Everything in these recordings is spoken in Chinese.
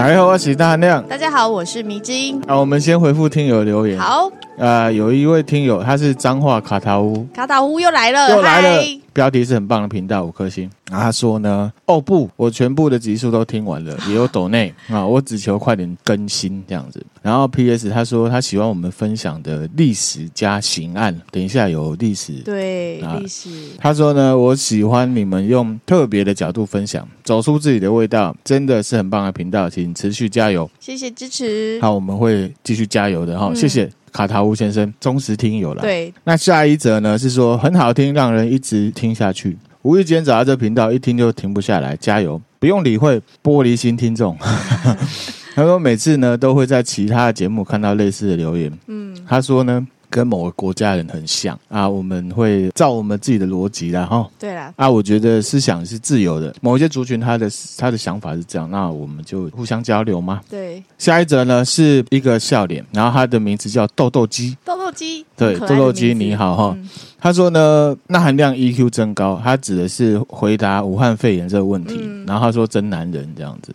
大家好，我是大亮。大家好，我是迷之音。啊，我们先回复听友留言。好，呃，有一位听友，他是彰化卡塔乌，卡塔乌又来了，又来了。标题是很棒的频道，五颗星。然后他说呢，哦不，我全部的集数都听完了，也有抖内啊，我只求快点更新这样子。然后 P.S. 他说他喜欢我们分享的历史加刑案，等一下有历史，对，啊、历史。他说呢，我喜欢你们用特别的角度分享，走出自己的味道，真的是很棒的频道，请持续加油，谢谢支持。好，我们会继续加油的哈，嗯、谢谢。卡塔乌先生，忠实听友了。对，那下一则呢？是说很好听，让人一直听下去。无意间找到这频道，一听就停不下来。加油！不用理会玻璃心听众。他说每次呢都会在其他的节目看到类似的留言。嗯，他说呢。跟某个国家人很像啊，我们会照我们自己的逻辑啦哈。对啦，啊，我觉得思想是自由的，某一些族群他的他的想法是这样，那我们就互相交流嘛。对，下一则呢是一个笑脸，然后他的名字叫豆豆鸡。豆豆鸡，对，豆豆鸡你好哈。嗯、他说呢，钠含量 EQ 增高，他指的是回答武汉肺炎这个问题，嗯、然后他说真男人这样子。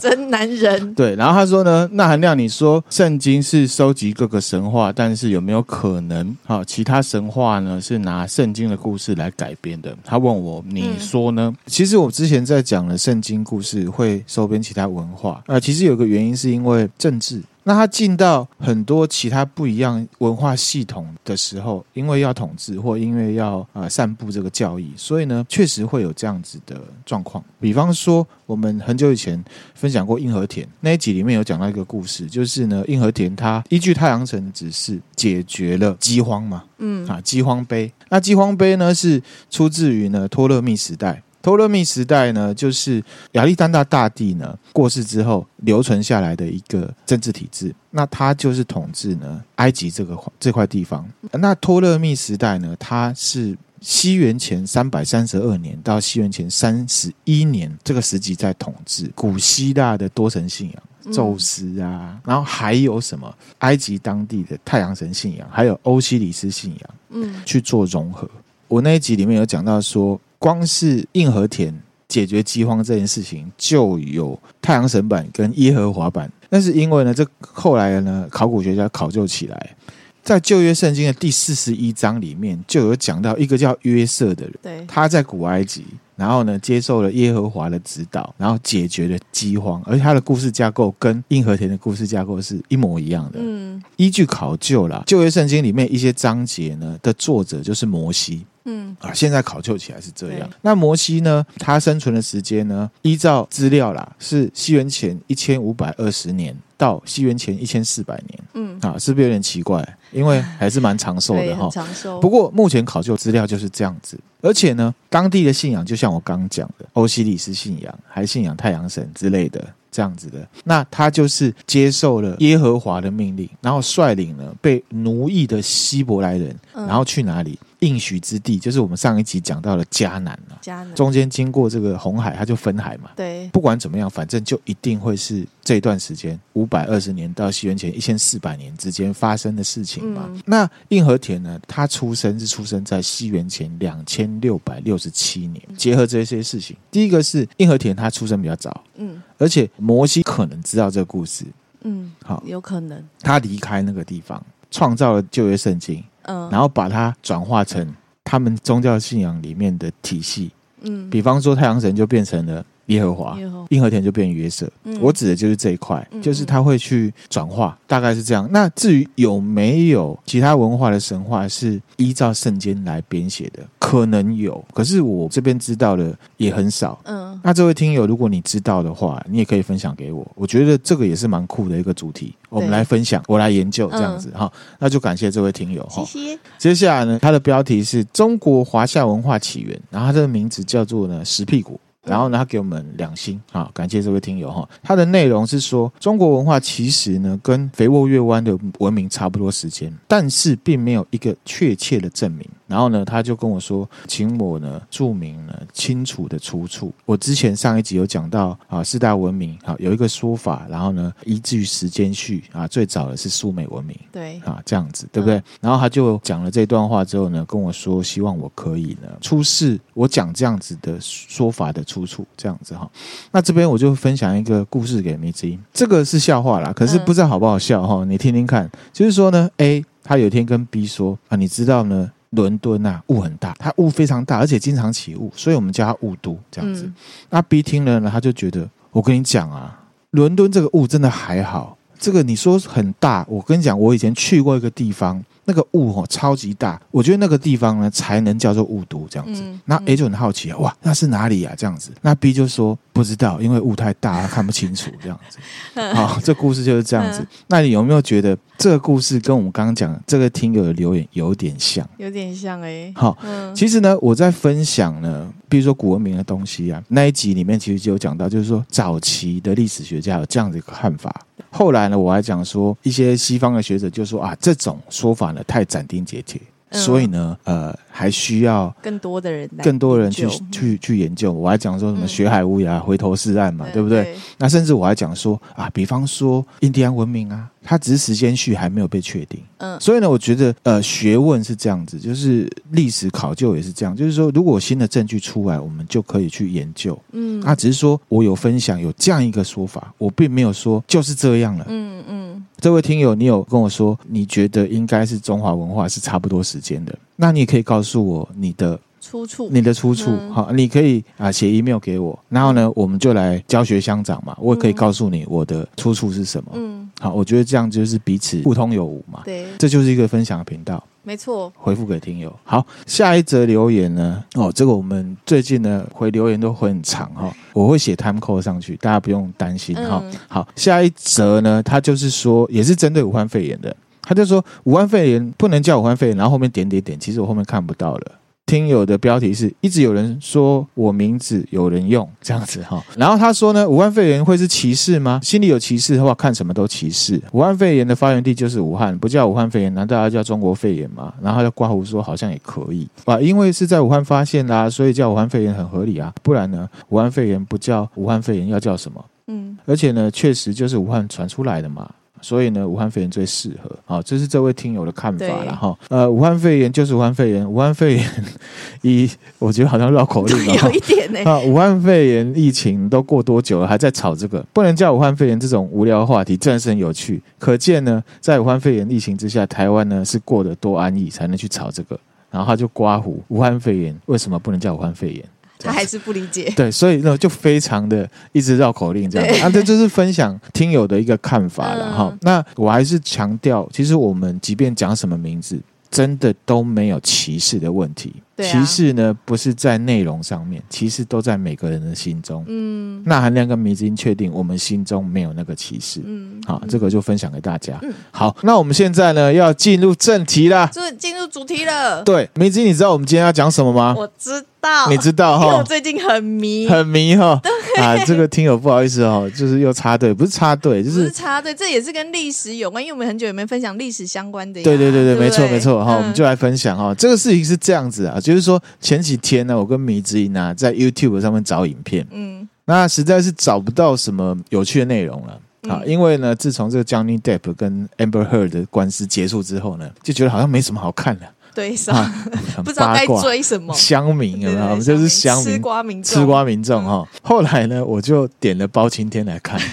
真男人，对。然后他说呢，那韩亮，你说圣经是收集各个神话，但是有没有可能，哈，其他神话呢是拿圣经的故事来改编的？他问我，你说呢？嗯、其实我之前在讲了圣经故事会收编其他文化，啊、呃，其实有个原因是因为政治。那他进到很多其他不一样文化系统的时候，因为要统治或因为要啊、呃、散布这个教义，所以呢，确实会有这样子的状况。比方说，我们很久以前分享过印和田那一集里面有讲到一个故事，就是呢，印和田他依据太阳神的指示解决了饥荒嘛，嗯啊，饥荒碑。那饥荒碑呢是出自于呢托勒密时代。托勒密时代呢，就是亚历山大大帝呢过世之后留存下来的一个政治体制。那他就是统治呢埃及这个这块地方。那托勒密时代呢，他是西元前三百三十二年到西元前三十一年这个时期在统治。古希腊的多神信仰，宙斯啊，然后还有什么埃及当地的太阳神信仰，还有欧西里斯信仰，嗯，去做融合。我那一集里面有讲到说。光是硬和田解决饥荒这件事情，就有太阳神版跟耶和华版。那是因为呢，这后来呢，考古学家考究起来，在旧约圣经的第四十一章里面，就有讲到一个叫约瑟的人，他在古埃及，然后呢，接受了耶和华的指导，然后解决了饥荒，而且他的故事架构跟硬和田的故事架构是一模一样的。嗯，依据考究啦，旧约圣经里面一些章节呢的作者就是摩西。嗯啊，现在考究起来是这样。那摩西呢，他生存的时间呢，依照资料啦，是西元前一千五百二十年到西元前一千四百年。嗯啊，是不是有点奇怪？因为还是蛮长寿的哈。长寿。不过目前考究资料就是这样子，而且呢，当地的信仰就像我刚刚讲的，欧西里斯信仰，还信仰太阳神之类的。这样子的，那他就是接受了耶和华的命令，然后率领了被奴役的希伯来人，然后去哪里？应许之地，就是我们上一集讲到的迦南了。迦南中间经过这个红海，它就分海嘛。对，不管怎么样，反正就一定会是这段时间五百二十年到西元前一千四百年之间发生的事情嘛。嗯、那印和田呢？他出生是出生在西元前两千六百六十七年。结合这些事情，第一个是印和田他出生比较早，嗯，而且摩西可能知道这个故事，嗯，好，有可能他离开那个地方，创造了旧约圣经。嗯，然后把它转化成他们宗教信仰里面的体系，嗯，比方说太阳神就变成了耶和华，印和田就变约瑟，嗯，我指的就是这一块，嗯，就是他会去转化，大概是这样。那至于有没有其他文化的神话是依照圣经来编写的，可能有，可是我这边知道的也很少，嗯。那这位听友，如果你知道的话，你也可以分享给我。我觉得这个也是蛮酷的一个主题，我们来分享，我来研究这样子哈、嗯。那就感谢这位听友哈。谢谢。接下来呢，它的标题是中国华夏文化起源，然后他的名字叫做呢石屁股，然后呢他给我们两星啊，感谢这位听友哈。他的内容是说，中国文化其实呢跟肥沃月湾的文明差不多时间，但是并没有一个确切的证明。然后呢，他就跟我说，请我呢注明呢清楚的出处。我之前上一集有讲到啊，四大文明啊有一个说法，然后呢依据时间序啊，最早的是苏美文明，对啊这样子对不对？嗯、然后他就讲了这段话之后呢，跟我说希望我可以呢出示我讲这样子的说法的出处，这样子哈。那这边我就分享一个故事给米兹，这个是笑话啦，可是不知道好不好笑哈？你听听看，就是说呢，A 他有一天跟 B 说啊，你知道呢？伦敦啊，雾很大，它雾非常大，而且经常起雾，所以我们叫它雾都这样子。嗯、那 B 听了呢，他就觉得，我跟你讲啊，伦敦这个雾真的还好，这个你说很大，我跟你讲，我以前去过一个地方。那个雾哦，超级大，我觉得那个地方呢，才能叫做雾都这样子。嗯、那 A 就很好奇啊，哇，那是哪里啊？这样子。那 B 就说不知道，因为雾太大，看不清楚这样子。好，这故事就是这样子。那你有没有觉得这个故事跟我们刚刚讲的这个听友的留言有点像？有点像哎、欸。好，嗯、其实呢，我在分享呢，比如说古文明的东西啊，那一集里面其实就有讲到，就是说早期的历史学家有这样的一个看法。后来呢，我还讲说，一些西方的学者就说啊，这种说法呢太斩钉截铁，嗯、所以呢，呃，还需要更多的人，更多人去去去研究。我还讲说什么学海无涯，回头是岸嘛，嗯、对不对？对那甚至我还讲说啊，比方说印第安文明啊。它只是时间序还没有被确定，嗯，所以呢，我觉得呃，学问是这样子，就是历史考究也是这样，就是说，如果新的证据出来，我们就可以去研究，嗯，啊，只是说我有分享有这样一个说法，我并没有说就是这样了，嗯嗯。这位听友，你有跟我说，你觉得应该是中华文化是差不多时间的，那你也可以告诉我你的。出处，你的出处好，你可以啊写 email 给我，然后呢，我们就来教学相长嘛。我也可以告诉你我的出处是什么。嗯，好，我觉得这样就是彼此互通有无嘛。对，这就是一个分享的频道。没错，回复给听友。好，下一则留言呢？哦，这个我们最近呢回留言都会很长哈，我会写 time code 上去，大家不用担心哈。好，下一则呢，它就是说也是针对武汉肺炎的，他就说武汉肺炎不能叫武汉肺炎，然后后面点点点，其实我后面看不到了。听友的标题是一直有人说我名字有人用这样子哈，然后他说呢，武汉肺炎会是歧视吗？心里有歧视的话，看什么都歧视。武汉肺炎的发源地就是武汉，不叫武汉肺炎，难道要叫中国肺炎吗？然后他就刮胡说好像也可以啊，因为是在武汉发现啦、啊，所以叫武汉肺炎很合理啊。不然呢，武汉肺炎不叫武汉肺炎，要叫什么？嗯，而且呢，确实就是武汉传出来的嘛。所以呢，武汉肺炎最适合。好，这是这位听友的看法了哈。对呃，武汉肺炎就是武汉肺炎，武汉肺炎 一，我觉得好像绕口令了。有一点呢。啊，武汉肺炎疫情都过多久了，还在吵这个？不能叫武汉肺炎这种无聊的话题，真的是很有趣。可见呢，在武汉肺炎疫情之下，台湾呢是过得多安逸，才能去吵这个。然后他就刮胡，武汉肺炎为什么不能叫武汉肺炎？他还是不理解，对，所以呢就非常的一直绕口令这样，子啊，这就是分享听友的一个看法了哈。嗯、那我还是强调，其实我们即便讲什么名字，真的都没有歧视的问题。歧视呢，不是在内容上面，歧视都在每个人的心中。嗯，那韩亮跟迷之音确定，我们心中没有那个歧视。嗯，好，这个就分享给大家。嗯，好，那我们现在呢要进入正题啦，就进入主题了。对，迷之音，你知道我们今天要讲什么吗？我知道，你知道哈？因为我最近很迷，很迷哈。对啊，这个听友不好意思哦，就是又插队，不是插队，就是，是插队，这也是跟历史有关，因为我们很久也没分享历史相关的。对对对对，没错没错哈，我们就来分享哈。这个事情是这样子啊。就是说前几天呢，我跟米之音啊在 YouTube 上面找影片，嗯，那实在是找不到什么有趣的内容了。啊，因为呢，自从这个 Johnny Depp 跟 Amber Heard 的官司结束之后呢，就觉得好像没什么好看的，对上，不知道该追什么，乡民有没有？我们就是乡民，吃瓜民众，吃瓜民众哈。后来呢，我就点了包青天来看。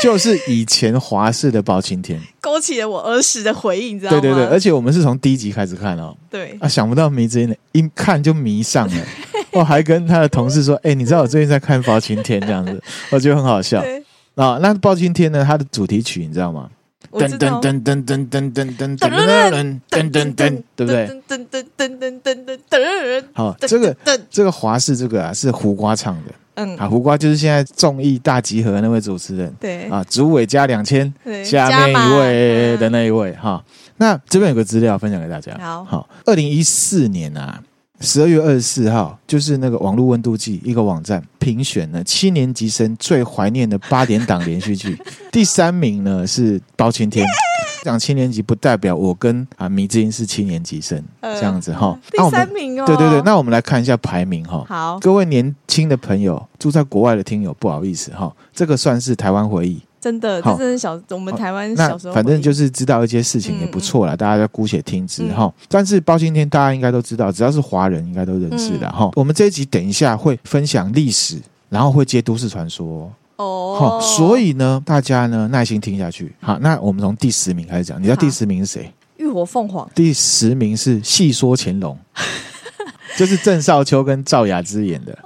就是以前华视的包青天，勾起了我儿时的回忆，你知道吗？对对对，而且我们是从第一集开始看哦。对啊，想不到迷之音一看就迷上了，我还跟他的同事说：“哎，你知道我最近在看包青天这样子，我觉得很好笑啊。”那包青天呢？它的主题曲你知道吗？噔噔噔噔噔噔噔噔噔噔噔噔噔，对不对？噔噔噔噔噔噔噔。好，这个这个华视这个啊是胡瓜唱的。嗯，啊，胡瓜就是现在综艺大集合那位主持人，对啊，主委加两千，下面一位的那一位哈。那这边有个资料分享给大家，好，好，二零一四年啊，十二月二十四号，就是那个网络温度计一个网站评选了七年级生最怀念的八点档连续剧，第三名呢是包青天。讲七年级，不代表我跟啊米之音是七年级生、呃、这样子哈。第三名哦，对对对，那我们来看一下排名哈。好，各位年轻的朋友，住在国外的听友，不好意思哈，这个算是台湾回忆。真的，这真的小，我们台湾小时候，反正就是知道一些事情也不错啦，嗯、大家就姑且听之哈。嗯、但是包青天大家应该都知道，只要是华人应该都认识的哈。嗯、我们这一集等一下会分享历史，然后会接都市传说哦。所以呢，大家呢耐心听下去。好，那我们从第十名开始讲。你知道第十名是谁？浴火凤凰。第十名是戏说乾隆，就是郑少秋跟赵雅芝演的。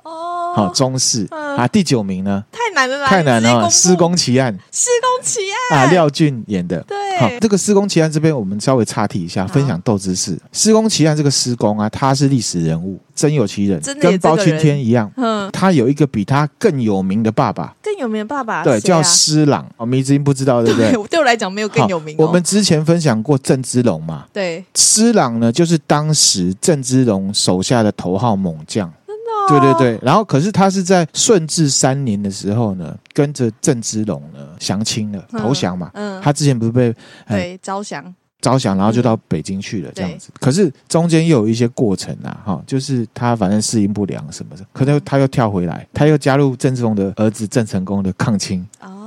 好，中式啊，第九名呢？太难了，太难了！施工奇案，施工奇案啊，廖俊演的。对，好，这个施工奇案这边我们稍微岔题一下，分享豆知识。施工奇案这个施工啊，他是历史人物，真有其人，跟包青天一样。嗯，他有一个比他更有名的爸爸，更有名的爸爸，对，叫施琅。哦，迷之音不知道，对不对？对我来讲没有更有名。我们之前分享过郑芝龙嘛？对，施琅呢，就是当时郑芝龙手下的头号猛将。对对对，然后可是他是在顺治三年的时候呢，跟着郑芝龙呢降清了，投降嘛。嗯，他之前不是被对招降，招降，然后就到北京去了这样子。可是中间又有一些过程啊，哈，就是他反正适应不良什么的，可能他又跳回来，他又加入郑芝龙的儿子郑成功的抗清哦，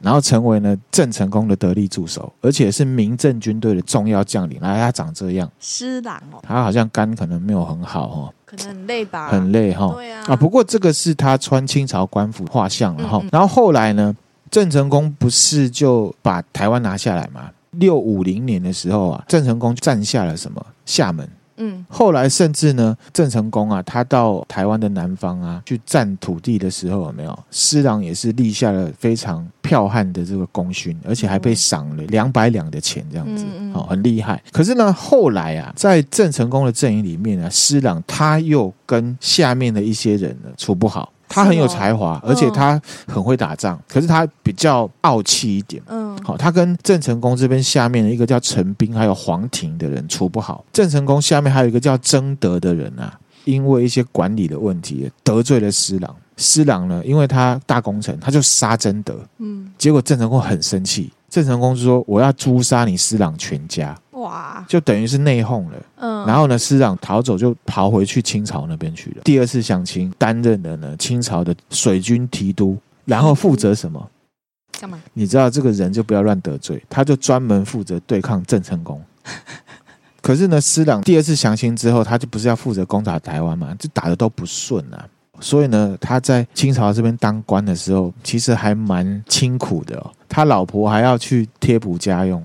然后成为呢郑成功的得力助手，而且是明郑军队的重要将领。来，他长这样，施琅哦，他好像肝可能没有很好哦。可能很累吧，很累哈。对啊，啊，不过这个是他穿清朝官服画像了哈。嗯嗯，然后后来呢，郑成功不是就把台湾拿下来吗？六五零年的时候啊，郑成功占下了什么？厦门。嗯，后来甚至呢，郑成功啊，他到台湾的南方啊去占土地的时候，有没有？施琅也是立下了非常剽悍的这个功勋，而且还被赏了两百两的钱，这样子，哦，很厉害。可是呢，后来啊，在郑成功的阵营里面啊，施琅他又跟下面的一些人呢处不好。他很有才华，而且他很会打仗，可是他比较傲气一点。嗯，好，他跟郑成功这边下面的一个叫陈斌，还有黄庭的人处不好。郑成功下面还有一个叫曾德的人啊，因为一些管理的问题得罪了施琅。施琅呢，因为他大功臣，他就杀曾德。嗯，结果郑成功很生气，郑成功就说：“我要诛杀你施琅全家。”哇，就等于是内讧了。嗯，然后呢，施琅逃走，就逃回去清朝那边去了。第二次降清，担任了呢清朝的水军提督，然后负责什么？干嘛？你知道这个人就不要乱得罪，他就专门负责对抗郑成功。可是呢，施琅第二次降清之后，他就不是要负责攻打台湾嘛？就打的都不顺啊。所以呢，他在清朝这边当官的时候，其实还蛮清苦的哦。他老婆还要去贴补家用。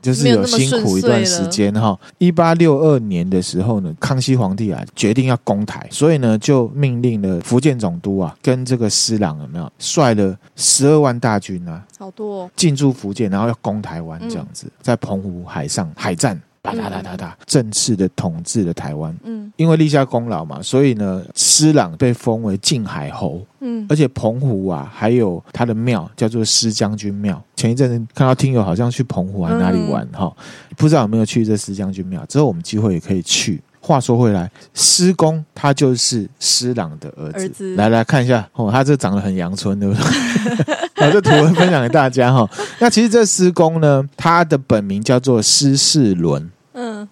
就是有辛苦一段时间哈。一八六二年的时候呢，康熙皇帝啊决定要攻台，所以呢就命令了福建总督啊跟这个施琅有没有率了十二万大军啊，好多进驻福建，然后要攻台湾这样子，在澎湖海上海战。哒哒哒哒，正式的统治了台湾。嗯，因为立下功劳嘛，所以呢，施琅被封为靖海侯。嗯，而且澎湖啊，还有他的庙叫做施将军庙。前一阵子看到听友好像去澎湖还哪里玩哈，嗯、不知道有没有去这施将军庙？之后我们机会也可以去。话说回来，施公他就是施琅的儿子。儿子来来看一下哦，他这长得很阳春，对不对？把这图文分享给大家哈。那其实这施公呢，他的本名叫做施世伦。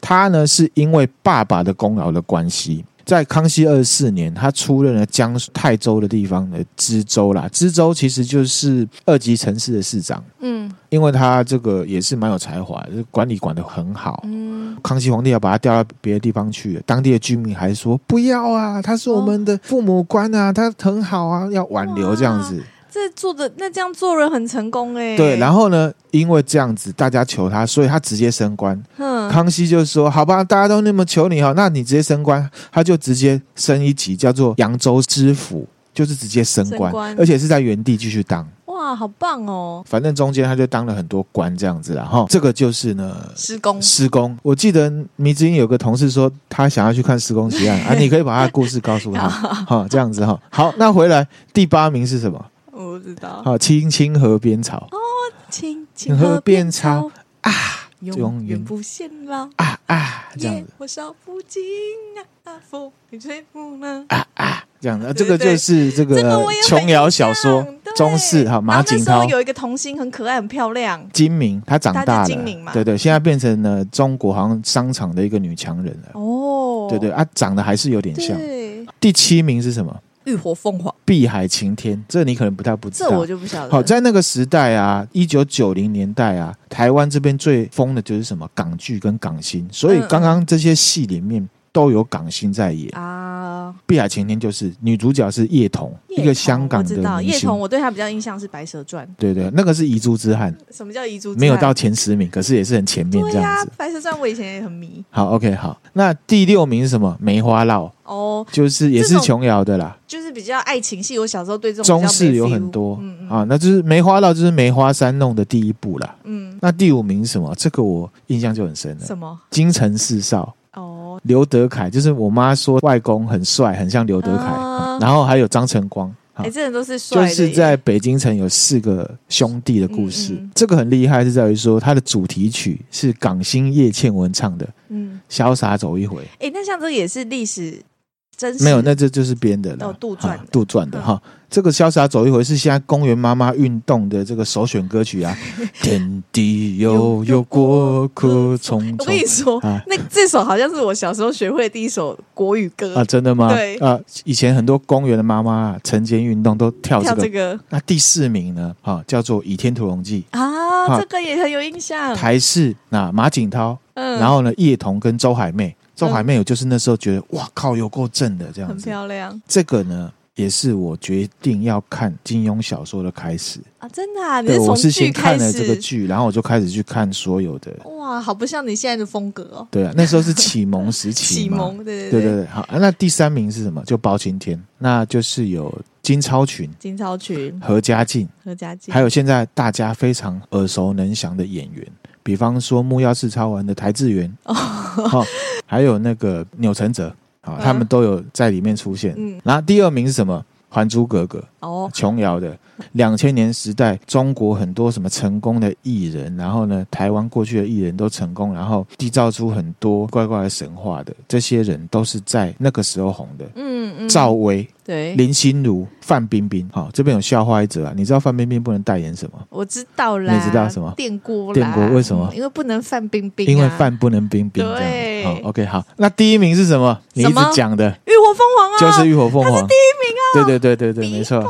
嗯，他呢是因为爸爸的功劳的关系，在康熙二十四年，他出任了江苏泰州的地方的知州啦。知州其实就是二级城市的市长。嗯，因为他这个也是蛮有才华，就是管理管得很好。嗯，康熙皇帝要把他调到别的地方去，当地的居民还说不要啊，他是我们的父母官啊，他很好啊，要挽留这样子。这做的那这样做人很成功哎，对，然后呢，因为这样子大家求他，所以他直接升官。嗯，康熙就说：“好吧，大家都那么求你哈，那你直接升官。”他就直接升一级，叫做扬州知府，就是直接升官，升官而且是在原地继续当。哇，好棒哦！反正中间他就当了很多官这样子了哈。这个就是呢，施工施工。我记得迷之音有个同事说他想要去看施工奇案啊，你可以把他的故事告诉他 哈，这样子哈。好，那回来第八名是什么？我不知道。好，青青河边草。哦，青青河边草。啊，永远不显老啊啊，这样子。火烧不尽啊，风吹不能啊啊。这样的，对对这个就是这个琼瑶小说中式哈，马景涛。有一个童星很可爱、很漂亮，金明，她长大她了，叫金明嘛。对对，现在变成了中国好像商场的一个女强人了，哦，对对啊，长得还是有点像。对，第七名是什么？浴火凤凰，碧海晴天，这你可能不太不知道。这我就不晓得。好，在那个时代啊，一九九零年代啊，台湾这边最疯的就是什么港剧跟港星，所以刚刚这些戏里面都有港星在演。啊，碧海晴天就是女主角是叶童，一个香港的知道。叶童，我对她比较印象是《白蛇传》。对对，那个是遗珠之憾，什么叫遗珠？没有到前十名，可是也是很前面这样子。白蛇传》我以前也很迷好，OK，好，那第六名是什么？梅花烙，哦，就是也是琼瑶的啦。就是比较爱情戏。我小时候对这种中式有很多、啊，那就是梅花烙，就是梅花三弄的第一部啦。嗯，那第五名是什么？这个我印象就很深了。什么？京城四少，哦，刘德凯，就是我妈说外公很帅，很像刘德凯。啊然后还有张晨光，啊哎、这人都是帅就是在北京城有四个兄弟的故事。嗯嗯这个很厉害，是在于说它的主题曲是港星叶倩文唱的嗯，《潇洒走一回》。哎，那像这也是历史真实没有，那这就是编的了，哦杜撰杜撰的嗯哈。这个《潇洒走一回》是现在公园妈妈运动的这个首选歌曲啊。天地悠悠，过客匆匆我跟你说，啊那这首好像是我小时候学会的第一首国语歌啊，真的吗？对啊，以前很多公园的妈妈啊晨间运动都跳这个。这个那第四名呢？啊，叫做《倚天屠龙记啊，啊这个也很有印象》，。台式那马景涛，嗯，然后呢，叶童跟周海媚，周海媚我就是那时候觉得哇靠，有够正的这样很。漂亮这个呢，也是我决定要看金庸小说的开始。啊，真的啊，你对，是我是先看了这个始，剧，然后我就开始去看所有的。哇，好不像你现在的风格哦，对啊，那时候是启蒙时期嘛。启蒙，对对对。对对，好，啊那第三名是什么？就包青天，那就是有金超群、金超群、何家劲，何家劲，还有现在大家非常耳熟能详的演员，比方说木曜四超玩的台志源，哦，还有那个钮承泽，啊、嗯他们都有在里面出现。嗯然后第二名是什么？《还珠格格》哦，琼瑶的两千年时代，中国很多什么成功的艺人，然后呢，台湾过去的艺人都成功，然后缔造出很多怪怪的神话的，这些人都是在那个时候红的。嗯嗯，赵薇、对，林心如、范冰冰，好、这边有笑话一则啊，你知道范冰冰不能代言什么？我知道啦，你知道什么？电锅啦，电锅为什么？嗯因为不能范冰冰啊，因为范不能冰冰对。子。好，OK，好，那第一名是什么？你一直讲的。浴火凤凰啊，就是浴火凤凰，第一名啊！对对对对对，没错。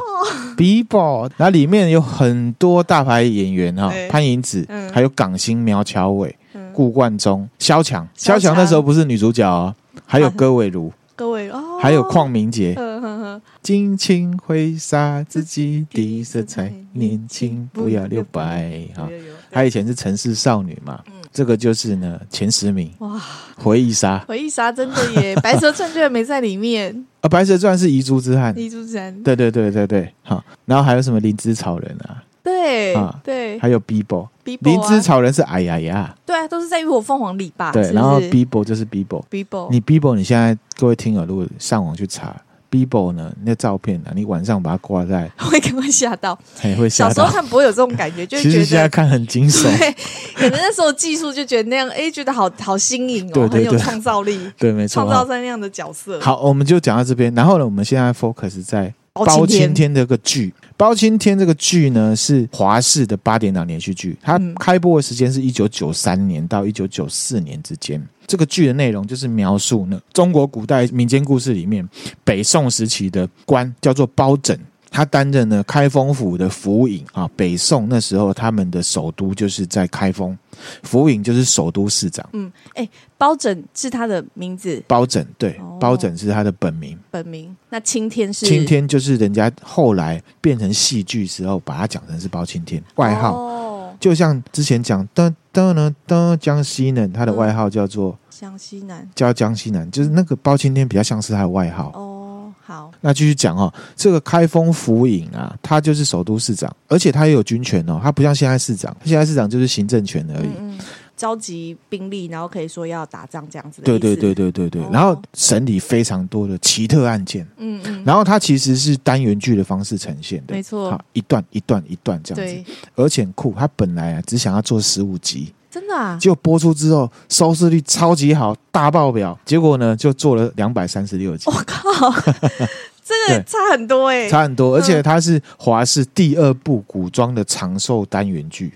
Bibo，然后里面有很多大牌演员哈对，潘迎紫，嗯。还有港星苗侨伟、嗯。顾冠中、萧蔷。萧萧蔷蔷那时候不是女主角哦，还有戈伟如，各位哦，还有邝明杰。呵呵呵，尽情挥洒自己的色彩，年轻不要留白。哈，她以前是城市少女嘛，这个就是呢前十名。哇，回忆杀。回忆杀真的耶，白蛇传居然没在里面，啊，白蛇传是遗珠之憾。遗珠山，对对对对对，好，然后还有什么灵芝草人啊，对啊对。还有 Bibo，，Bibo 灵芝啊，草人是哎呀呀，对啊，都是在浴火凤凰里吧？对，然后 Bibo 就是 Bibo，Bibo，你 Bibo 你现在各位听友如果上网去查 Bibo 呢，那照片呢，你晚上把它挂在，会可能会吓到。嘿会吓到。小时候看不会有这种感觉，就会其实。现在看很惊悚，对，可能那时候技术就觉得那样，哎，觉得好好新颖哦，对对对很有创造力，对，没错。创造在那样的角色。好，我们就讲到这边，然后呢，我们现在 focus 在包包青天这个剧。包青天这个剧呢是华视的八点档连续剧，它嗯开播的时间是一九九三年到一九九四年之间。这个剧的内容就是描述呢中国古代民间故事里面北宋时期的官叫做包拯。他担任了开封府的府尹啊，北宋那时候他们的首都就是在开封，府尹就是首都市长。嗯，哎，包拯是他的名字包拯对哦，包拯是他的本名。本名，那青天是青天就是人家后来变成戏剧时候把它讲成是包青天外号，哦，就像之前讲噔噔呢噔江西人，他的外号叫做江西南。叫江西南，就是那个包青天比较像是他的外号。哦，好，那继续讲哦，这个开封府尹啊，他就是首都市长，而且他也有军权哦，他不像现在市长，现在市长就是行政权而已。嗯嗯，召集兵力，然后可以说要打仗这样子的对对对，对对对，哦。然后审理非常多的奇特案件，嗯嗯，然后它其实是单元剧的方式呈现的，没错。好，一段一段一段这样子。对，，而且酷，他本来啊只想要做十五集，真的啊，结果播出之后收视率超级好，大爆表，结果呢就做了两百三十六集。我，靠，这个差很多哎、欸，差很多，而且它是华视第二部古装的长寿单元剧。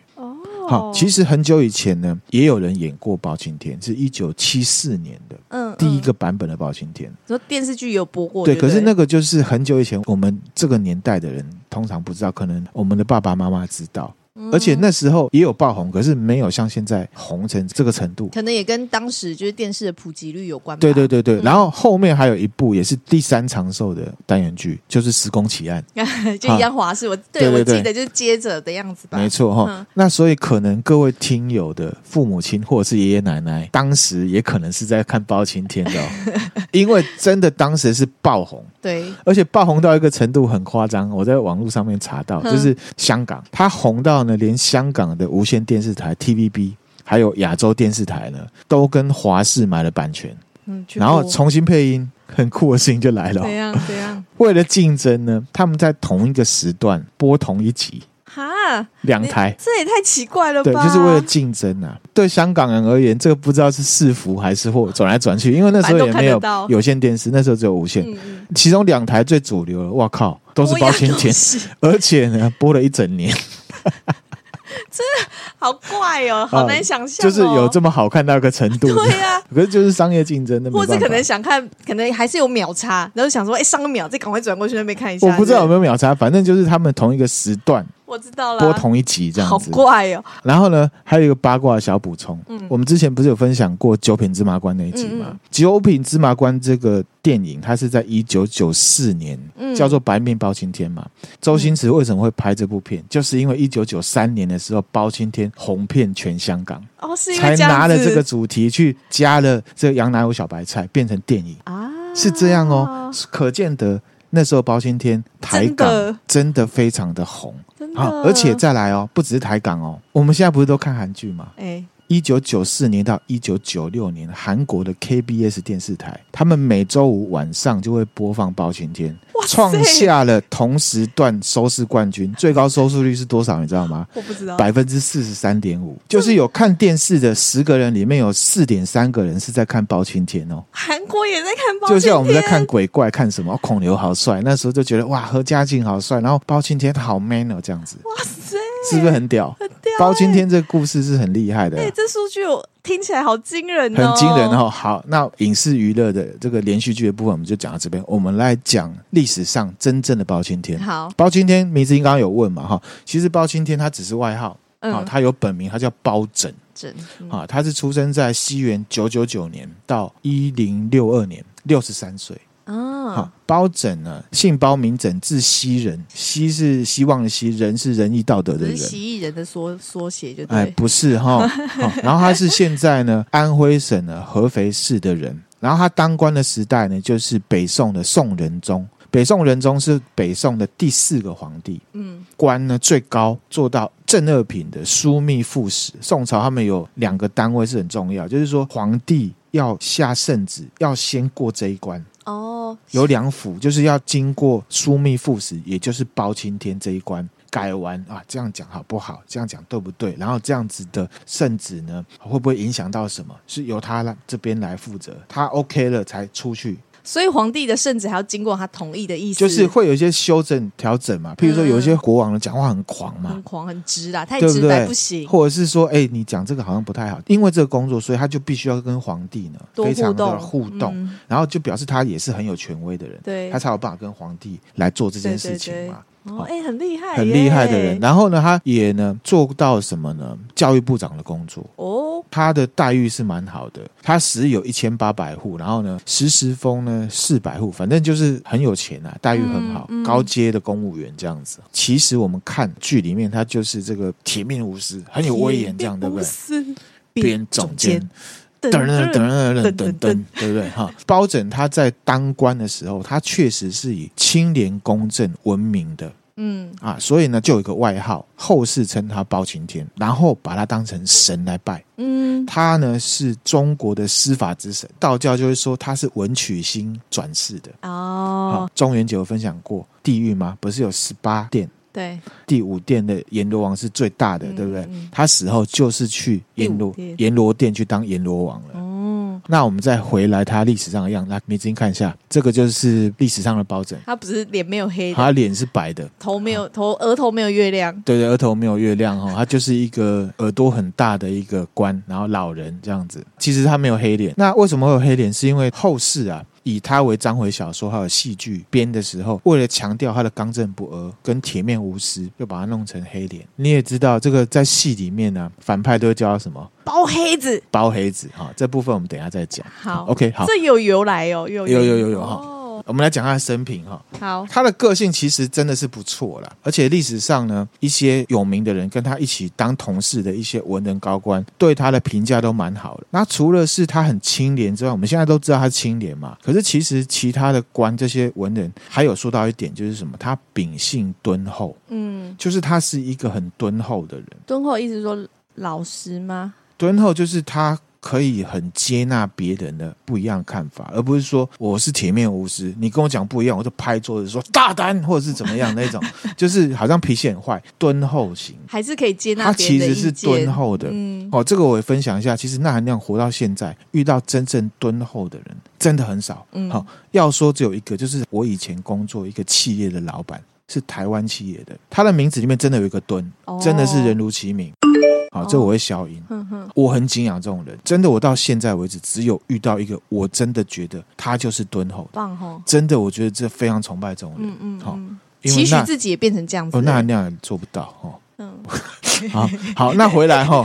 好，其实很久以前呢，也有人演过包青天，是一九七四年的，嗯，第一个版本的包青天。说电视剧有播过，对，可是那个就是很久以前，我们这个年代的人通常不知道，可能我们的爸爸妈妈知道。而且那时候也有爆红，可是没有像现在红成这个程度。可能也跟当时就是电视的普及率有关吧。对对对对，嗯、然后后面还有一部也是第三长寿的单元剧，就是《施工奇案》，就一样华视。我对，我记得就是接着的样子吧。没错哈。嗯、那所以可能各位听友的父母亲或者是爷爷奶奶，当时也可能是在看包青天的、哦，因为真的当时是爆红。对，而且爆红到一个程度很夸张，我在网络上面查到，就是香港，它红到呢，连香港的无线电视台 TVB，还有亚洲电视台呢，都跟华视买了版权，嗯，然后重新配音，很酷的事情就来了。怎样？怎样？为了竞争呢，他们在同一个时段播同一集。哈，两台，这也太奇怪了吧？对，就是为了竞争啊。对香港人而言，这个不知道是是福还是祸，转来转去，因为那时候也没有有线电视，那时候只有无线。嗯、其中两台最主流的，哇靠，都是包青天，而且呢，播了一整年。真的好怪哦，好难想象、哦，就是有这么好看到一个程度。对呀、啊，可是就是商业竞争的，或者可能想看，可能还是有秒差，然后想说，哎，上个秒再赶快转过去那边看一下。我不知道有没有秒差，反正就是他们同一个时段。我知道了，播同一集这样子，好怪哦。然后呢，还有一个八卦小补充，嗯，我们之前不是有分享过《九品芝麻官》那一集吗？嗯嗯《九品芝麻官》这个电影，它是在一九九四年，嗯，叫做《白面包青天》嘛。周星驰为什么会拍这部片？就是因为一九九三年的时候，包青天红遍全香港，哦，是才拿了这个主题去加了这个杨乃武小白菜，变成电影。啊，是这样哦，可见得。那时候包青天台港真的非常的红，啊，而且再来哦，不只是台港哦，我们现在不是都看韩剧吗？哎。一九九四年到一九九六年，韩国的 KBS 电视台，他们每周五晚上就会播放《包青天》，创下了同时段收视冠军，最高收视率是多少？你知道吗？我不知道，百分之四十三点五，就是有看电视的十个人里面有四点三个人是在看《包青天》哦。韩国也在看包青天，就像我们在看鬼怪，看什么？孔刘好帅，那时候就觉得哇，何家劲好帅，然后包青天好 man 哦，这样子。哇塞！是不是很屌？很屌！包青天这个故事是很厉害的。哎，这数据我听起来好惊人哦，很惊人哦。好，那影视娱乐的这个连续剧的部分，我们就讲到这边。我们来讲历史上真正的包青天。好，包青天名字英刚刚有问嘛？哈，其实包青天他只是外号，啊，他有本名，他叫包拯。拯啊，他是出生在西元九九九年到一零六二年，六十三岁。哦，好，包拯呢，姓包名拯，字希人，希是希望的希，仁是仁义道德的仁，是蜥蜴人的缩缩写就对，哎，不是哈、哦，然后他是现在呢 安徽省的合肥市的人，然后他当官的时代呢，就是北宋的宋仁宗，北宋仁宗是北宋的第四个皇帝，嗯，官呢最高做到正二品的枢密副使，宋朝他们有两个单位是很重要，就是说皇帝要下圣旨，要先过这一关。哦，有两府，就是要经过枢密副使，也就是包青天这一关改完啊，这样讲好不好？这样讲对不对？然后这样子的圣旨呢，会不会影响到什么？是由他来这边来负责，他 OK 了才出去。所以皇帝的圣旨还要经过他同意的意思，就是会有一些修正调整嘛。譬如说，有一些国王的讲话很狂嘛，很狂很直啦，太直白不行。或者是说，哎、欸，你讲这个好像不太好，因为这个工作，所以他就必须要跟皇帝呢非常的互动，嗯、然后就表示他也是很有权威的人，对，他才有办法跟皇帝来做这件事情嘛。对对对哦，哎，很厉害，很厉害的人。然后呢，他也呢做到什么呢？教育部长的工作。哦，他的待遇是蛮好的。他时有一千八百户，然后呢，时时封呢四百户，反正就是很有钱啊，待遇很好，嗯嗯、高阶的公务员这样子。其实我们看剧里面，他就是这个铁面无私，很有威严，这样对不对？编总监，噔噔噔噔噔噔，对不对？哈，包拯他在当官的时候，他确实是以清廉公正闻名的。嗯啊，所以呢，就有一个外号，后世称他包青天，然后把他当成神来拜。嗯，他呢是中国的司法之神，道教就会说他是文曲星转世的。哦，啊、中元节有分享过地狱吗？不是有十八殿？对，第五殿的阎罗王是最大的，嗯、对不对？他死后就是去阎罗阎罗殿去当阎罗王了。哦，那我们再回来他历史上的样子，来，梅子英看一下，这个就是历史上的包拯。他不是脸没有黑的，他脸是白的，头没有头，额头没有月亮。对对，额头没有月亮哈，他就是一个耳朵很大的一个官，然后老人这样子。其实他没有黑脸，那为什么会有黑脸？是因为后世啊。以他为章回小说还有戏剧编的时候，为了强调他的刚正不阿跟铁面无私，又把他弄成黑脸。你也知道，这个在戏里面呢、啊，反派都会叫他什么？包黑子。包黑子哈，这部分我们等一下再讲。好，OK，好，这有由来哦，有有有有有哈。哦我们来讲他的生平哈。好，他的个性其实真的是不错啦，而且历史上呢，一些有名的人跟他一起当同事的一些文人高官，对他的评价都蛮好的。那除了是他很清廉之外，我们现在都知道他是清廉嘛。可是其实其他的官这些文人还有说到一点，就是什么？他秉性敦厚，嗯，就是他是一个很敦厚的人。敦厚意思说老实吗？敦厚就是他。可以很接纳别人的不一样的看法，而不是说我是铁面无私，你跟我讲不一样，我就拍桌子说大胆，或者是怎么样那种，就是好像脾气很坏，敦厚型，还是可以接纳。他其实是敦厚的，嗯，哦，这个我也分享一下。其实那含量活到现在，遇到真正敦厚的人真的很少。嗯，好，要说只有一个，就是我以前工作一个企业的老板，是台湾企业的，他的名字里面真的有一个敦，真的是人如其名。好，这我会消音。哦、呵呵我很敬仰这种人，真的，我到现在为止，只有遇到一个，我真的觉得他就是敦厚。棒哦！真的，我觉得这非常崇拜这种人。嗯嗯，好，期许自己也变成这样子。哦，那那样做不到哦。嗯，好好，那回来哈，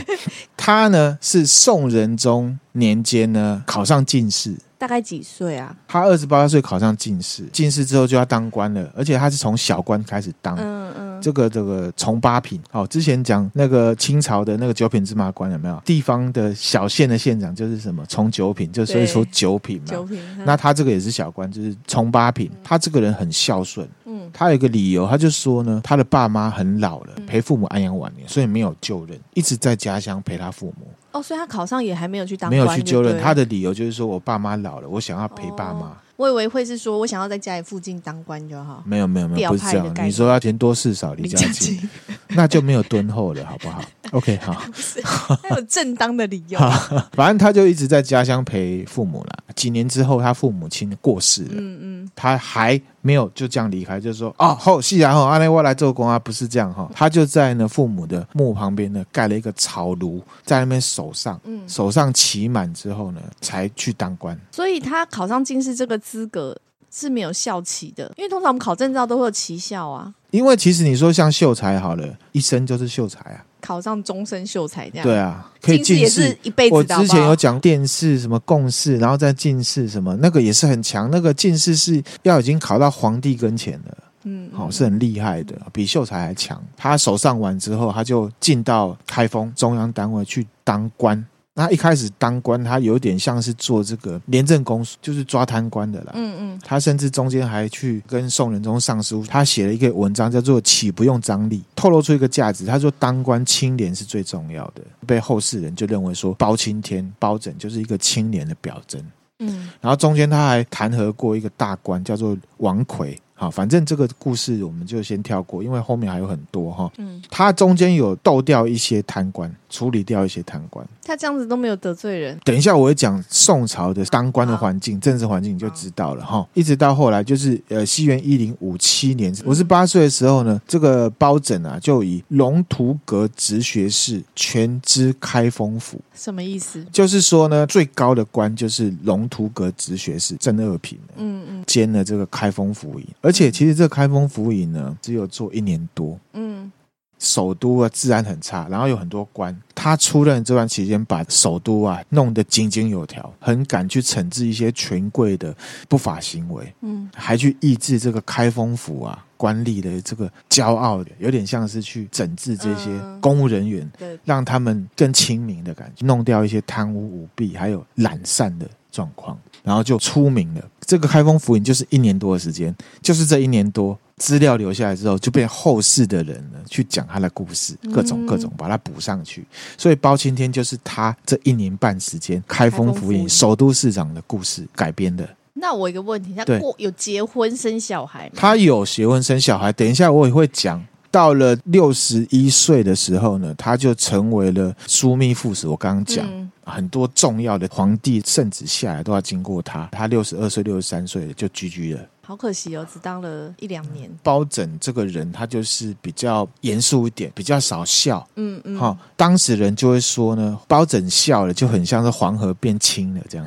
他呢是宋仁宗年间呢考上进士。大概几岁啊？他二十八岁考上进士，进士之后就要当官了，而且他是从小官开始当。嗯嗯，这个这个从八品，好，之前讲那个清朝的那个九品芝麻官有没有？地方的小县的县长就是什么从九品，就所以说九品嘛。九品。那他这个也是小官，就是从八品。他这个人很孝顺。嗯。他有一个理由，他就说呢，他的爸妈很老了，陪父母安养晚年，所以没有就任，一直在家乡陪他父母。哦，所以他考上也还没有去当，没有去就任。他的理由就是说我爸妈老了，我想要陪爸妈。哦。我以为会是说我想要在家里附近当官就好。没有没有没有，不是这样。你说要钱多事少离家近，那就没有敦厚了，好不好？OK，好。还有正当的理由。反正他就一直在家乡陪父母了。几年之后，他父母亲过世了。嗯嗯，他还没有就这样离开，就是说哦，好，是然后，阿内我来做工啊，不是这样哈。他就在呢父母的墓旁边呢盖了一个草炉，在那边守上。嗯，守上期满之后呢，才去当官。所以他考上进士这个资格是没有效期的，因为通常我们考证照都会有期效啊。因为其实你说像秀才好了，一生就是秀才啊，考上终身秀才这样。对啊，可以进士也是一辈子。我之前有讲殿试什么贡士，然后再进士什么，那个也是很强。那个进士是要已经考到皇帝跟前了，嗯，好、哦、是很厉害的，比秀才还强。他手上完之后，他就进到开封中央单位去当官。那一开始当官，他有点像是做这个廉政公署，就是抓贪官的啦。嗯嗯。他甚至中间还去跟宋仁宗上书，他写了一个文章叫做《岂不用张力》，透露出一个价值。他说当官清廉是最重要的，被后世人就认为说包青天、包拯就是一个清廉的表征。嗯。然后中间他还弹劾过一个大官，叫做王魁。好，反正这个故事我们就先跳过，因为后面还有很多哈。嗯，他中间有斗掉一些贪官，处理掉一些贪官。他这样子都没有得罪人。等一下我会讲宋朝的当官的环境、政治环境，你就知道了哈。一直到后来就是呃，西元一零五七年，五十八岁的时候呢，这个包拯啊，就以龙图阁直学士全知开封府。什么意思？就是说呢，最高的官就是龙图阁直学士，正二品。嗯嗯，兼了这个开封府尹，而且其实这个开封府尹呢，只有做一年多。嗯。首都啊，治安很差，然后有很多官。他出任这段期间，把首都啊弄得井井有条，很敢去惩治一些权贵的不法行为。嗯，还去抑制这个开封府啊官吏的这个骄傲的，有点像是去整治这些公务人员，对，让他们更亲民的感觉，弄掉一些贪污舞弊还有懒散的状况，然后就出名了。这个开封府尹就是一年多的时间，就是这一年多。资料留下来之后，就被后世的人呢去讲他的故事，各种各种把它补上去。所以包青天就是他这一年半时间开封府尹、首都市长的故事改编的。那我一个问题，他过有结婚生小孩吗？他有结婚生小孩，等一下我也会讲。到了六十一岁的时候呢，他就成为了枢密副使。我刚刚讲。嗯很多重要的皇帝圣旨下来都要经过他。他六十二岁、六十三岁就居居了。好可惜哦，只当了一两年。包拯这个人，他就是比较严肃一点，比较少笑。嗯嗯，好、哦，当时人就会说呢，包拯笑了就很像是黄河变清了这样，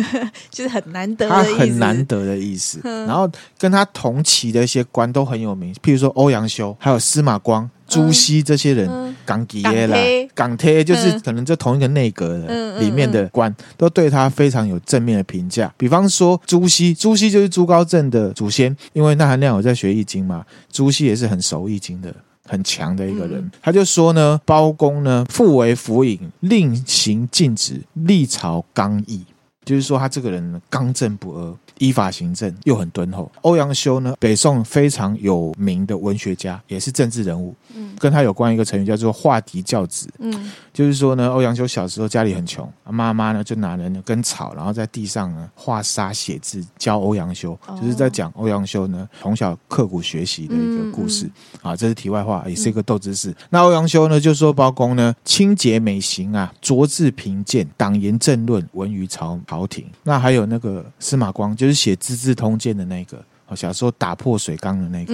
就是很难得的他很难得的意思。然后跟他同期的一些官都很有名，譬如说欧阳修，还有司马光。朱熹这些人，港铁啦，港铁就是可能就同一个内阁的里面的官，都对他非常有正面的评价。比方说朱熹，朱熹就是朱高正的祖先，因为那含量有在学易经嘛，朱熹也是很熟易经的，很强的一个人。他就说呢，包公呢，复为府尹，令行禁止，历朝刚毅，就是说他这个人刚正不阿。依法行政又很敦厚。欧阳修呢，北宋非常有名的文学家，也是政治人物。嗯，跟他有关一个成语叫做“画敌教子”。嗯，就是说呢，欧阳修小时候家里很穷，妈妈呢就拿了那根草，然后在地上呢画沙写字，教欧阳修，就是在讲欧阳修呢从小刻苦学习的一个故事。嗯嗯、啊，这是题外话，也是一个斗知识。嗯、那欧阳修呢就说包公呢清洁美行啊，卓志贫贱，党言政论闻于朝朝廷。那还有那个司马光就。就是写《资治通鉴》的那个，哦，小时候打破水缸的那个，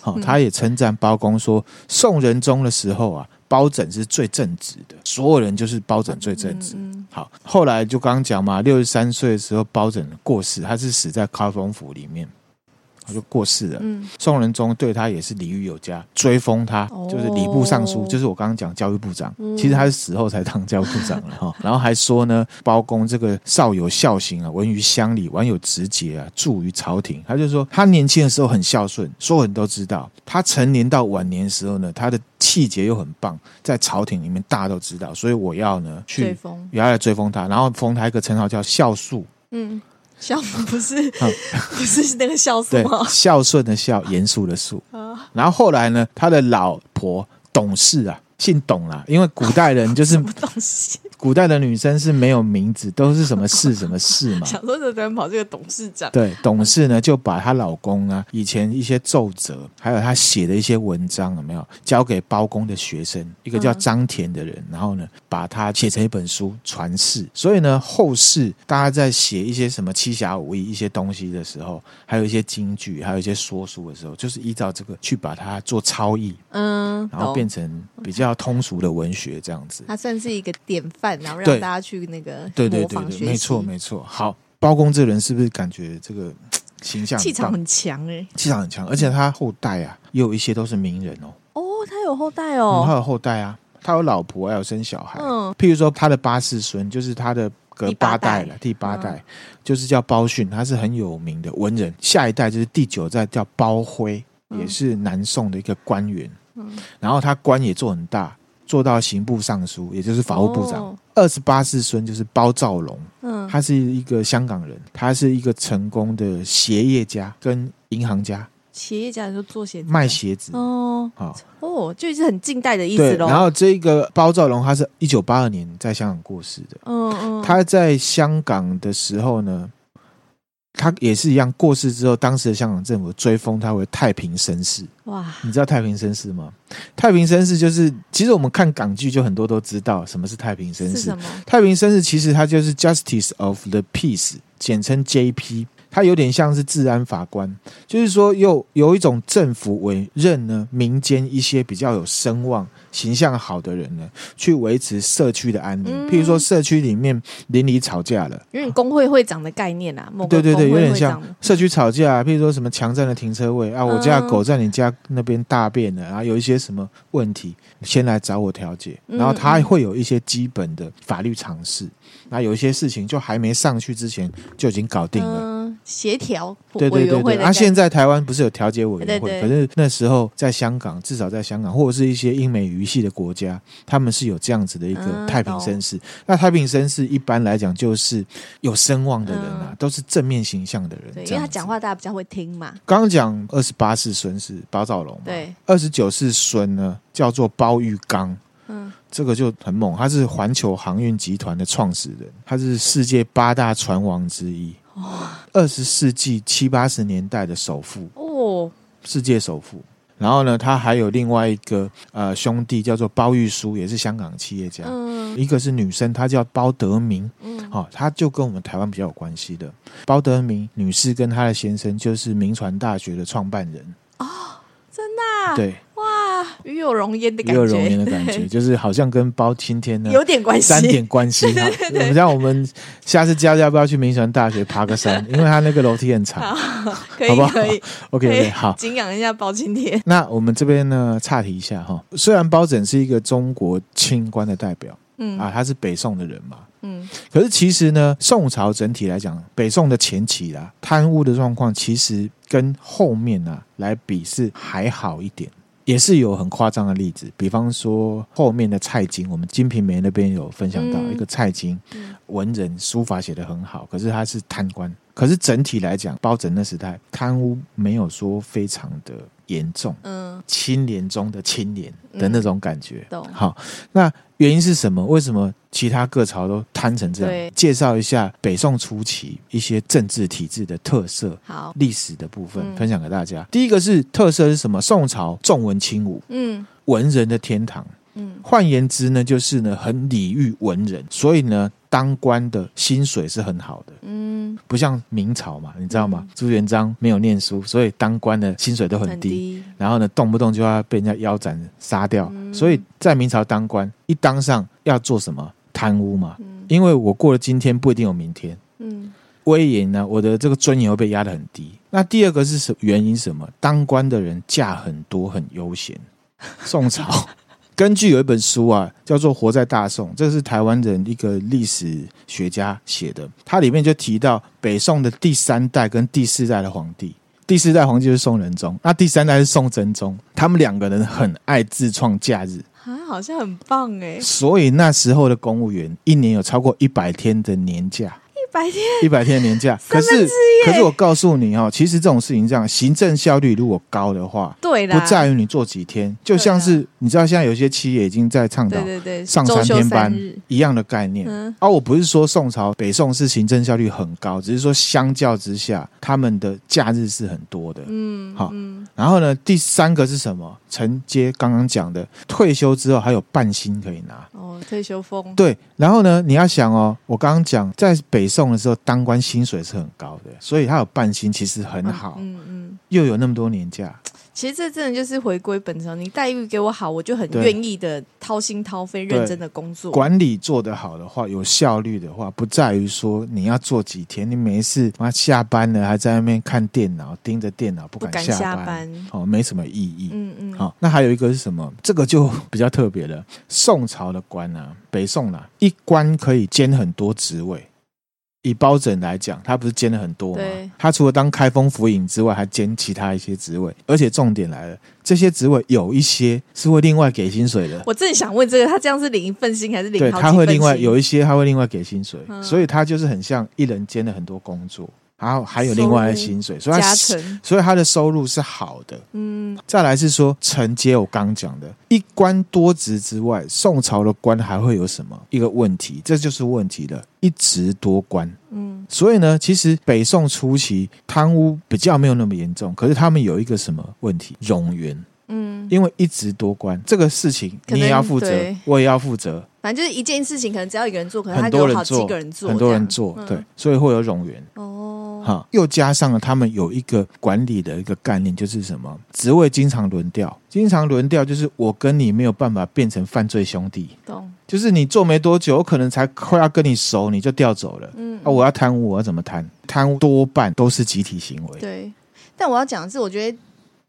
好、嗯，他也称赞包公说，宋仁宗的时候啊，包拯是最正直的，所有人就是包拯最正直。好，后来就刚刚讲嘛，六十三岁的时候，包拯过世，他是死在开封府里面。就过世了。嗯，宋仁宗对他也是礼遇有加，追封他就是礼部尚书，就是我刚刚讲教育部长。其实他是死后才当教育部长了哈。然后还说呢，包公这个少有孝行啊，闻于乡里，晚有直节啊，著于朝廷。他就说他年轻的时候很孝顺，所有人都知道。他成年到晚年的时候呢，他的气节又很棒，在朝廷里面大家都知道。所以我要呢去追封，也要来追封他，然后封他一个称号叫孝肃。嗯。孝不是，不是那个孝顺吗？孝顺的孝，严肃的肃。然后后来呢，他的老婆董氏啊。姓董啦，因为古代人就是什么东西？古代的女生是没有名字，都是什么氏什么氏嘛。想说这人跑这个董事长，对，董事呢就把她老公啊以前一些奏折，还有她写的一些文章有没有交给包公的学生，一个叫张田的人，然后呢把它写成一本书传世。所以呢后世大家在写一些什么七侠五义一些东西的时候，还有一些京剧，还有一些说书的时候，就是依照这个去把它做抄译，嗯，然后变成比较。通俗的文学这样子，它算是一个典范，然后让大家去那个对对对对，没错没错。好，包公这个人是不是感觉这个形象气场很强哎？气场很强，而且他后代啊也有一些都是名人哦。哦，他有后代哦，他有后代啊，他有老婆，还有生小孩。嗯，譬如说他的八世孙，就是他的隔八代了，第八代就是叫包逊，他是很有名的文人。下一代就是第九代叫包辉，也是南宋的一个官员。嗯然后他官也做很大，做到刑部尚书，也就是法务部长。二十八世孙就是包兆龙，嗯，他是一个香港人，他是一个成功的鞋业家跟银行家。鞋业家就做鞋子，卖鞋子哦，好哦，就是很近代的意思喽。然后这个包兆龙，他是一九八二年在香港过世的。嗯嗯，他在香港的时候呢。他也是一样，过世之后，当时的香港政府追封他为太平绅士。哇，你知道太平绅士吗？太平绅士就是，其实我们看港剧就很多都知道什么是太平绅士。太平绅士其实他就是 Justice of the Peace，简称 JP。他有点像是治安法官，就是说又有一种政府委任呢，民间一些比较有声望、形象好的人呢，去维持社区的安宁。嗯、譬如说，社区里面邻里吵架了，有点工会会长的概念啊。对对对，有点像社区吵架。譬如说什么强占了停车位啊，我家狗在你家那边大便了，然后有一些什么问题，先来找我调解。然后他会有一些基本的法律常识。那有一些事情就还没上去之前就已经搞定了。嗯，协调对对对对。那现在台湾不是有调解委员会？可是那时候在香港，至少在香港或者是一些英美语系的国家，他们是有这样子的一个太平绅士。那太平绅士一般来讲就是有声望的人啊，都是正面形象的人。对，因为他讲话大家比较会听嘛。刚刚讲二十八世孙是包兆龙，对，二十九世孙呢叫做包玉刚。嗯，这个就很猛，他是环球航运集团的创始人，他是世界八大船王之一。哇，二十世纪七八十年代的首富哦，世界首富。然后呢，他还有另外一个呃兄弟叫做包玉书，也是香港企业家。嗯，一个是女生，她叫包德明。嗯，好，她就跟我们台湾比较有关系的。包德明女士跟她的先生就是明传大学的创办人。哦，真的啊？对。与有容焉的感觉，与有容焉的感觉，就是好像跟包青天呢有点关系，三点关系。对 对对，像我们下次家要不要去明传大学爬个山？因为他那个楼梯很长，可以，好不好？可以，OK OK，好，敬仰一下包青天。那我们这边呢，岔题一下哈。虽然包拯是一个中国清官的代表，嗯啊，他是北宋的人嘛，嗯，可是其实呢，宋朝整体来讲，北宋的前期啦，贪污的状况其实跟后面啊来比是还好一点。也是有很夸张的例子，比方说后面的蔡京，我们《金瓶梅》那边有分享到一个蔡京，文人书法写得很好，可是他是贪官。可是整体来讲，包拯那时代贪污没有说非常的严重，嗯，清廉中的清廉的那种感觉。懂。好，那原因是什么？为什么其他各朝都贪成这样？介绍一下北宋初期一些政治体制的特色，好，历史的部分分享给大家。第一个是特色是什么？宋朝重文轻武，嗯，文人的天堂。嗯，换言之呢，就是呢很礼遇文人，所以呢当官的薪水是很好的。嗯，不像明朝嘛，你知道吗？嗯、朱元璋没有念书，所以当官的薪水都很低，很低，然后呢动不动就要被人家腰斩杀掉。嗯、所以在明朝当官一当上要做什么？贪污嘛。嗯、因为我过了今天不一定有明天。嗯，威严呢，我的这个尊严会被压得很低。那第二个是什原因？什么？当官的人假很多，很悠闲。宋朝。根据有一本书啊，叫做《活在大宋》，这是台湾人一个历史学家写的。它里面就提到北宋的第三代跟第四代的皇帝，第四代皇帝就是宋仁宗，那第三代是宋真宗。他们两个人很爱自创假日，啊，好像很棒哎。所以那时候的公务员一年有超过一百天的年假。一百天，一百天年假，可是可是我告诉你哦，其实这种事情这样，行政效率如果高的话，对啦，不在于你做几天，就像是你知道现在有些企业已经在倡导上三天班一样的概念。而我不是说宋朝北宋是行政效率很高，只是说相较之下，他们的假日是很多的。嗯，好，然后呢，第三个是什么？承接刚刚讲的，退休之后还有半薪可以拿。哦，退休风。对，然后呢，你要想哦，我刚刚讲在北宋。送的时候，当官薪水是很高的，所以他有半薪，其实很好。嗯嗯，又有那么多年假，其实这真的就是回归本身。你待遇给我好，我就很愿意的掏心掏肺、认真的工作。管理做得好的话，有效率的话，不在于说你要做几天，你没事，妈下班了还在那边看电脑，盯着电脑不敢下班，哦，没什么意义。嗯嗯，好，那还有一个是什么？这个就比较特别了。宋朝的官啊，北宋啊，一官可以兼很多职位。以包拯来讲，他不是兼了很多吗？他除了当开封府尹之外，还兼其他一些职位。而且重点来了，这些职位有一些是会另外给薪水的。我正想问这个，他这样是领一份薪还是领？对，他会另外有一些，他会另外给薪水，嗯、所以他就是很像一人兼了很多工作。然后还有另外的薪水，所以他所以他的收入是好的。嗯，再来是说承接我刚讲的一官多职之外，宋朝的官还会有什么一个问题？这就是问题了，一职多官。嗯，所以呢，其实北宋初期贪污比较没有那么严重，可是他们有一个什么问题？冗员。嗯，因为一直多关这个事情，你也要负责，我也要负责。反正就是一件事情，可能只要一个人做，可能他有好几个人做，很多人做，对，所以会有冗员。哦。哈，又加上了他们有一个管理的一个概念，就是什么职位经常轮调，经常轮调就是我跟你没有办法变成犯罪兄弟，懂？就是你做没多久，我可能才快要跟你熟，你就调走了。嗯，啊，我要贪污，我要怎么贪？贪污多半都是集体行为。对，但我要讲的是，我觉得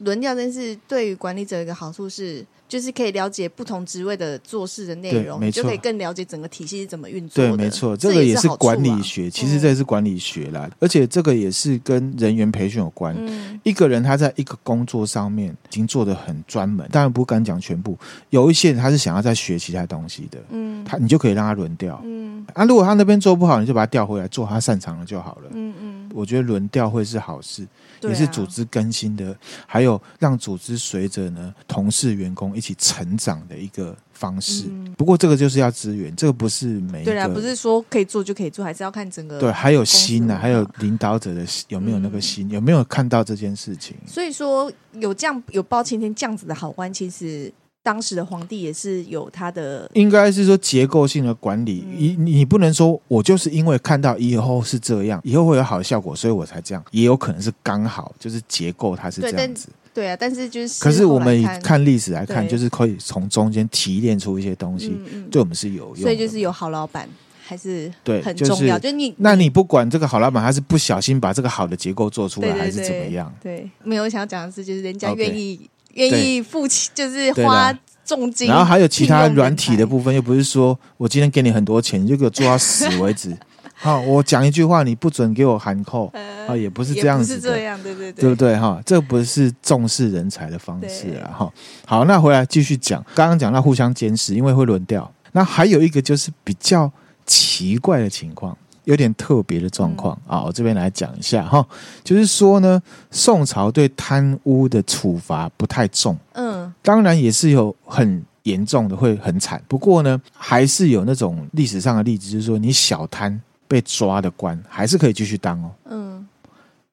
轮调这件事对于管理者一个好处是。就是可以了解不同职位的做事的内容，你就可以更了解整个体系是怎么运作的。对，没错，这个也是管理学，其实这也是管理学啦。而且这个也是跟人员培训有关。一个人他在一个工作上面已经做的很专门，当然不敢讲全部。有一些人他是想要再学其他东西的，嗯，他你就可以让他轮调，嗯，啊，如果他那边做不好，你就把他调回来做他擅长的就好了，嗯嗯。我觉得轮调会是好事，也是组织更新的，还有让组织随着呢同事员工一起成长的一个方式。嗯、不过这个就是要资源，这个不是每对啊，不是说可以做就可以做，还是要看整个对，还有心呢、啊，还有领导者的有没有那个心，嗯、有没有看到这件事情。所以说有这样有包青天这样子的好官，其实。当时的皇帝也是有他的，应该是说结构性的管理。你、嗯、你不能说我就是因为看到以后是这样，以后会有好的效果，所以我才这样。也有可能是刚好就是结构它是这样子。对，啊，但是就是可是我们看历史来看，就是可以从中间提炼出一些东西，对，对我们是有用。所以就是有好老板还是对很重要。就是、你那你不管这个好老板他是不小心把这个好的结构做出来，对对对还是怎么样？对，没有想要讲的是，就是人家愿意愿、意付钱，就是花。重金，然后还有其他软体的部分，又不是说我今天给你很多钱，你就给我做到死为止。好，我讲一句话，你不准给我喊扣啊，也不是这样子的，这样对对对，对不对哈？这不是重视人才的方式了哈。好，那回来继续讲，刚刚讲到互相监视，因为会轮调。那还有一个就是比较奇怪的情况。有点特别的状况啊，我这边来讲一下哈，就是说呢，宋朝对贪污的处罚不太重，嗯，当然也是有很严重的，会很惨。不过呢，还是有那种历史上的例子，就是说你小贪被抓的官，还是可以继续当哦。嗯，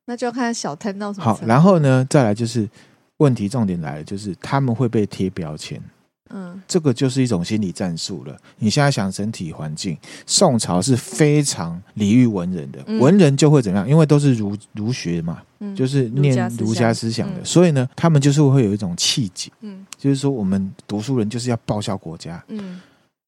那就要看小贪到什么。好，然后呢，再来就是问题重点来了，就是他们会被贴标签。嗯，这个就是一种心理战术了。你现在想整体环境，宋朝是非常礼遇文人的，嗯、文人就会怎么样？因为都是儒儒学嘛，嗯、就是念儒家思想的，嗯、所以呢，他们就是会有一种气节，嗯，就是说我们读书人就是要报效国家，嗯，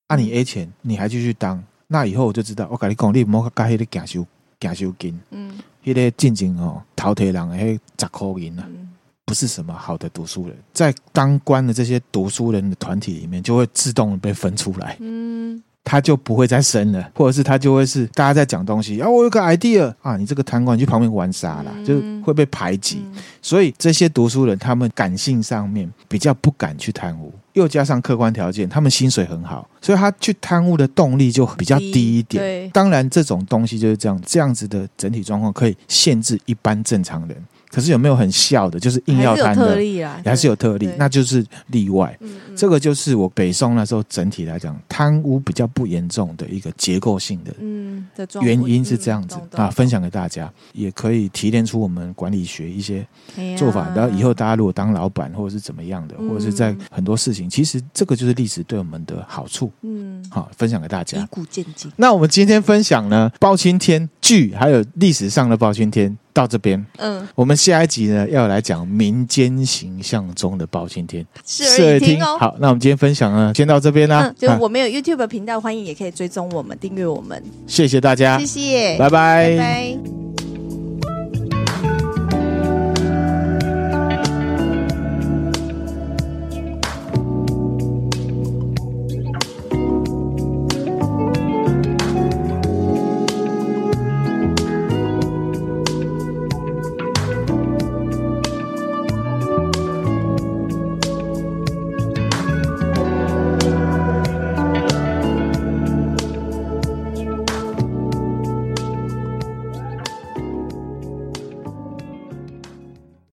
按、啊、你 A 钱，你还继续当，那以后我就知道，我跟你讲，你莫加迄个甲收甲收金，嗯，迄个进京哦，淘铁人迄十箍银啊。嗯不是什么好的读书人，在当官的这些读书人的团体里面，就会自动被分出来。嗯，他就不会再生了，或者是他就会是大家在讲东西啊，我有个 idea 啊，你这个贪官去旁边玩沙啦，就会被排挤。所以这些读书人，他们感性上面比较不敢去贪污，又加上客观条件，他们薪水很好，所以他去贪污的动力就比较低一点。对，当然这种东西就是这样，这样子的整体状况可以限制一般正常人。可是有没有很笑的？就是硬要贪的，还是有特例啊，还是有特例，那就是例外。嗯嗯、这个就是我北宋那时候整体来讲，贪污比较不严重的一个结构性的原因是这样子、嗯、啊，分享给大家，也可以提炼出我们管理学一些做法。然后以后大家如果当老板或者是怎么样的，或者是在很多事情，其实这个就是历史对我们的好处。嗯，好，分享给大家。以古鉴今。那我们今天分享呢，包青天剧还有历史上的包青天。到这边，嗯，我们下一集呢要来讲民间形象中的包青天，视耳听哦。好，那我们今天分享呢，先到这边啦。嗯，就我们有 YouTube 频道，欢迎也可以追踪我们，订阅我们。谢谢大家，谢谢，拜拜，拜拜。